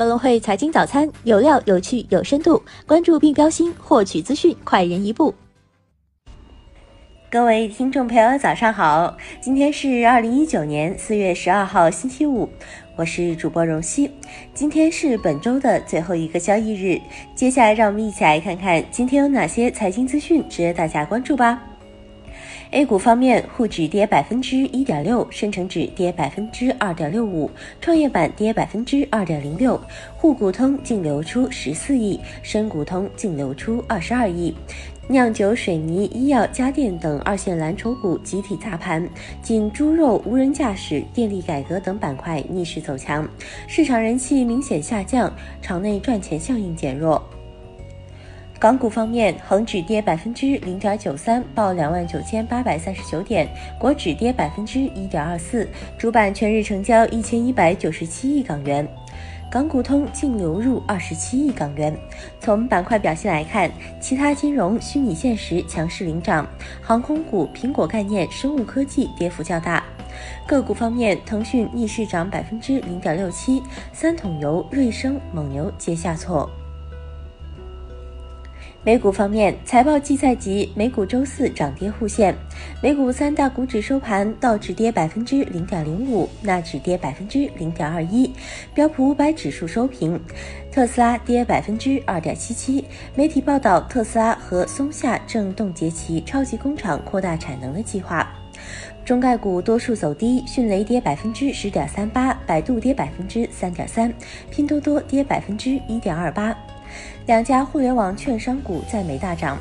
高隆汇财经早餐有料、有趣、有深度，关注并标新，获取资讯快人一步。各位听众朋友，早上好！今天是二零一九年四月十二号，星期五，我是主播荣熙。今天是本周的最后一个交易日，接下来让我们一起来看看今天有哪些财经资讯值得大家关注吧。A 股方面，沪指跌百分之一点六，深成指跌百分之二点六五，创业板跌百分之二点零六，沪股通净流出十四亿，深股通净流出二十二亿。酿酒、水泥、医药、家电等二线蓝筹股集体砸盘，仅猪肉、无人驾驶、电力改革等板块逆势走强，市场人气明显下降，场内赚钱效应减弱。港股方面，恒指跌百分之零点九三，报两万九千八百三十九点；国指跌百分之一点二四，主板全日成交一千一百九十七亿港元。港股通净流入二十七亿港元。从板块表现来看，其他金融、虚拟现实强势领涨，航空股、苹果概念、生物科技跌幅较大。个股方面，腾讯逆势涨百分之零点六七，三桶油、瑞声、蒙牛皆下挫。美股方面，财报季赛季，美股周四涨跌互现。美股三大股指收盘，道指跌百分之零点零五，纳指跌百分之零点二一，标普五百指数收平。特斯拉跌百分之二点七七。媒体报道，特斯拉和松下正冻结其超级工厂扩大产能的计划。中概股多数走低，迅雷跌百分之十点三八，百度跌百分之三点三，拼多多跌百分之一点二八。两家互联网券商股在美大涨，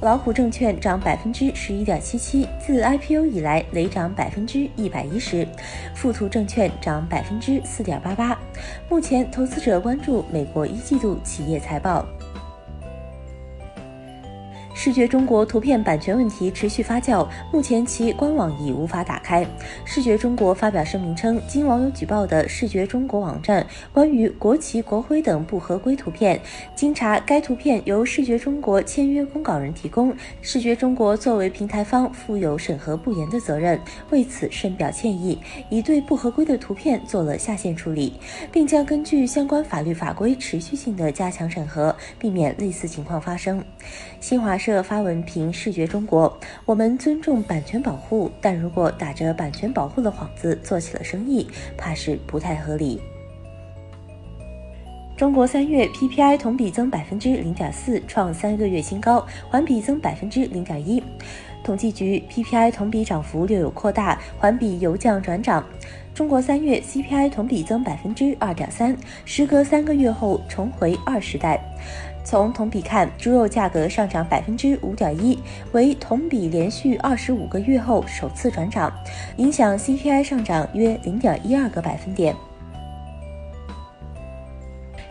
老虎证券涨百分之十一点七七，自 IPO 以来累涨百分之一百一十；富途证券涨百分之四点八八。目前，投资者关注美国一季度企业财报。视觉中国图片版权问题持续发酵，目前其官网已无法打开。视觉中国发表声明称，经网友举报的视觉中国网站关于国旗、国徽等不合规图片，经查该图片由视觉中国签约公稿人提供，视觉中国作为平台方负有审核不严的责任，为此深表歉意，已对不合规的图片做了下线处理，并将根据相关法律法规持续性的加强审核，避免类似情况发生。新华社。发文评视觉中国，我们尊重版权保护，但如果打着版权保护的幌子做起了生意，怕是不太合理。中国三月 PPI 同比增百分之零点四，创三个月新高，环比增百分之零点一。统计局 PPI 同比涨幅略有扩大，环比由降转涨。中国三月 CPI 同比增百分之二点三，时隔三个月后重回二时代。从同比看，猪肉价格上涨百分之五点一，为同比连续二十五个月后首次转涨，影响 CPI 上涨约零点一二个百分点。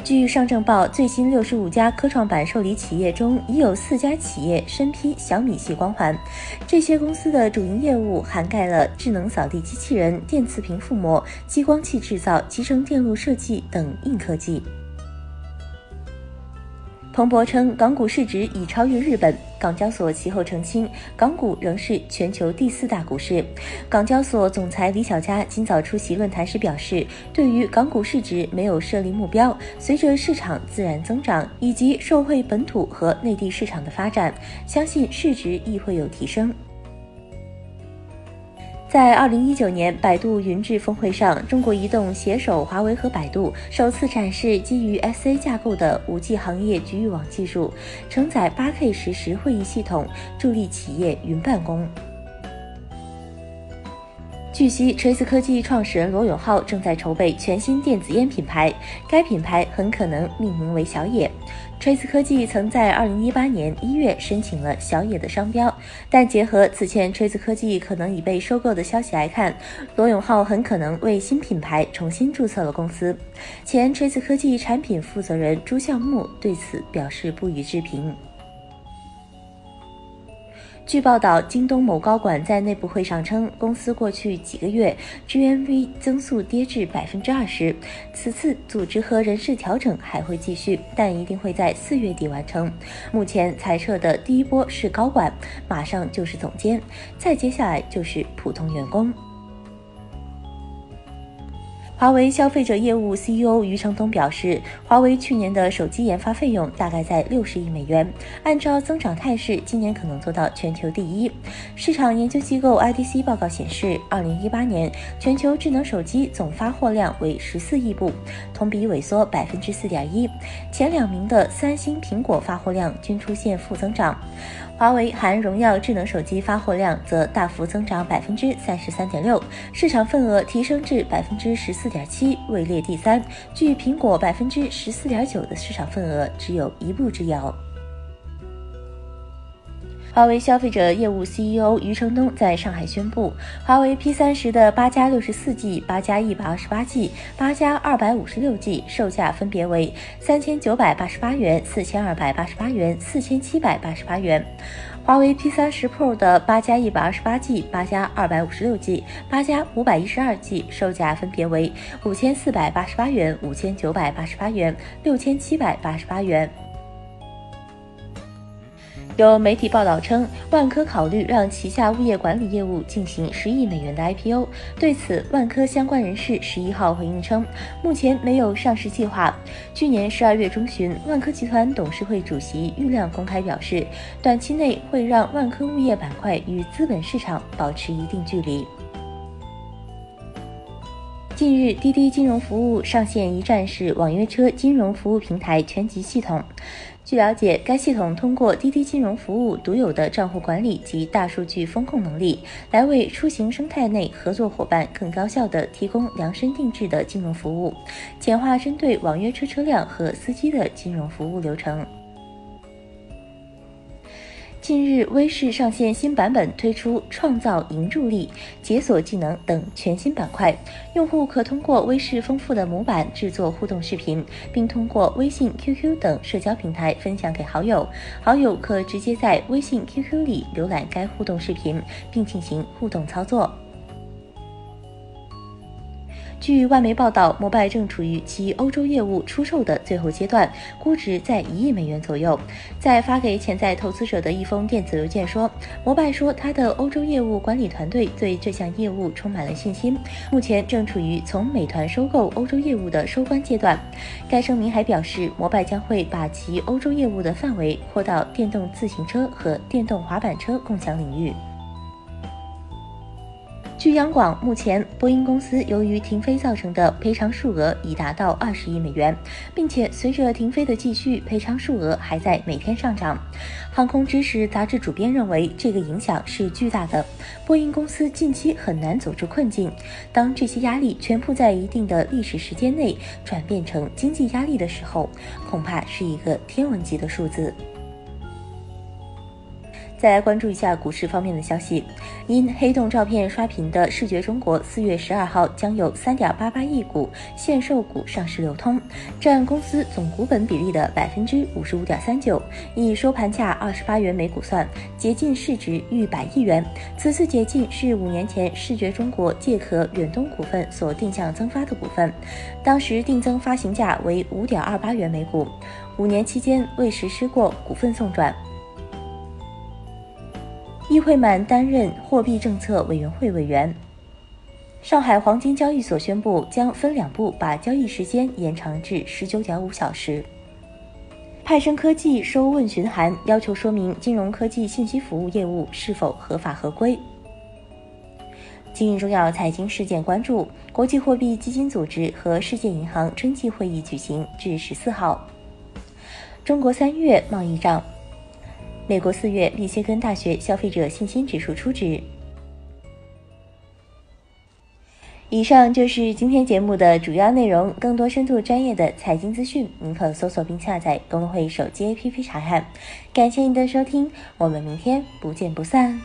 据上证报，最新六十五家科创板受理企业中，已有四家企业身披小米系光环。这些公司的主营业务涵盖了智能扫地机器人、电磁屏覆膜、激光器制造、集成电路设计等硬科技。彭博称，港股市值已超越日本。港交所其后澄清，港股仍是全球第四大股市。港交所总裁李小加今早出席论坛时表示，对于港股市值没有设立目标，随着市场自然增长以及受惠本土和内地市场的发展，相信市值亦会有提升。在二零一九年百度云智峰会上，中国移动携手华为和百度，首次展示基于 SA 架构的五 G 行业局域网技术，承载八 K 实时会议系统，助力企业云办公。据悉，锤子科技创始人罗永浩正在筹备全新电子烟品牌，该品牌很可能命名为“小野”。锤子科技曾在2018年1月申请了“小野”的商标，但结合此前锤子科技可能已被收购的消息来看，罗永浩很可能为新品牌重新注册了公司。前锤子科技产品负责人朱孝木对此表示不予置评。据报道，京东某高管在内部会上称，公司过去几个月 GMV 增速跌至百分之二十。此次组织和人事调整还会继续，但一定会在四月底完成。目前裁撤的第一波是高管，马上就是总监，再接下来就是普通员工。华为消费者业务 CEO 余承东表示，华为去年的手机研发费用大概在六十亿美元，按照增长态势，今年可能做到全球第一。市场研究机构 IDC 报告显示，二零一八年全球智能手机总发货量为十四亿部，同比萎缩百分之四点一。前两名的三星、苹果发货量均出现负增长。华为含荣耀智能手机发货量则大幅增长百分之三十三点六，市场份额提升至百分之十四点七，位列第三，距苹果百分之十四点九的市场份额只有一步之遥。华为消费者业务 CEO 余承东在上海宣布，华为 P 三十的八加六十四 G、八加一百二十八 G、八加二百五十六 G 售价分别为三千九百八十八元、四千二百八十八元、四千七百八十八元。华为 P 三十 Pro 的八加一百二十八 G、八加二百五十六 G、八加五百一十二 G 售价分别为五千四百八十八元、五千九百八十八元、六千七百八十八元。有媒体报道称，万科考虑让旗下物业管理业务进行十亿美元的 IPO。对此，万科相关人士十一号回应称，目前没有上市计划。去年十二月中旬，万科集团董事会主席郁亮公开表示，短期内会让万科物业板块与资本市场保持一定距离。近日，滴滴金融服务上线一站式网约车金融服务平台全集系统。据了解，该系统通过滴滴金融服务独有的账户管理及大数据风控能力，来为出行生态内合作伙伴更高效地提供量身定制的金融服务，简化针对网约车车辆和司机的金融服务流程。近日，微视上线新版本，推出创造赢助力、解锁技能等全新板块。用户可通过微视丰富的模板制作互动视频，并通过微信、QQ 等社交平台分享给好友。好友可直接在微信、QQ 里浏览该互动视频，并进行互动操作。据外媒报道，摩拜正处于其欧洲业务出售的最后阶段，估值在一亿美元左右。在发给潜在投资者的一封电子邮件说，摩拜说他的欧洲业务管理团队对这项业务充满了信心，目前正处于从美团收购欧洲业务的收官阶段。该声明还表示，摩拜将会把其欧洲业务的范围扩到电动自行车和电动滑板车共享领域。据央广，目前波音公司由于停飞造成的赔偿数额已达到二十亿美元，并且随着停飞的继续，赔偿数额还在每天上涨。航空知识杂志主编认为，这个影响是巨大的。波音公司近期很难走出困境。当这些压力全部在一定的历史时间内转变成经济压力的时候，恐怕是一个天文级的数字。再来关注一下股市方面的消息，因黑洞照片刷屏的视觉中国四月十二号将有三点八八亿股限售股上市流通，占公司总股本比例的百分之五十五点三九，以收盘价二十八元每股算，解禁市值逾百亿元。此次解禁是五年前视觉中国借壳远东股份所定向增发的股份，当时定增发行价为五点二八元每股，五年期间未实施过股份送转。易会满担任货币政策委员会委员。上海黄金交易所宣布将分两步把交易时间延长至十九点五小时。派生科技收问询函，要求说明金融科技信息服务业务是否合法合规。今日重要财经事件关注：国际货币基金组织和世界银行春季会议举行至十四号。中国三月贸易账。美国四月密歇根大学消费者信心指数初值。以上就是今天节目的主要内容。更多深度专业的财经资讯，您可搜索并下载公会手机 APP 查看。感谢您的收听，我们明天不见不散。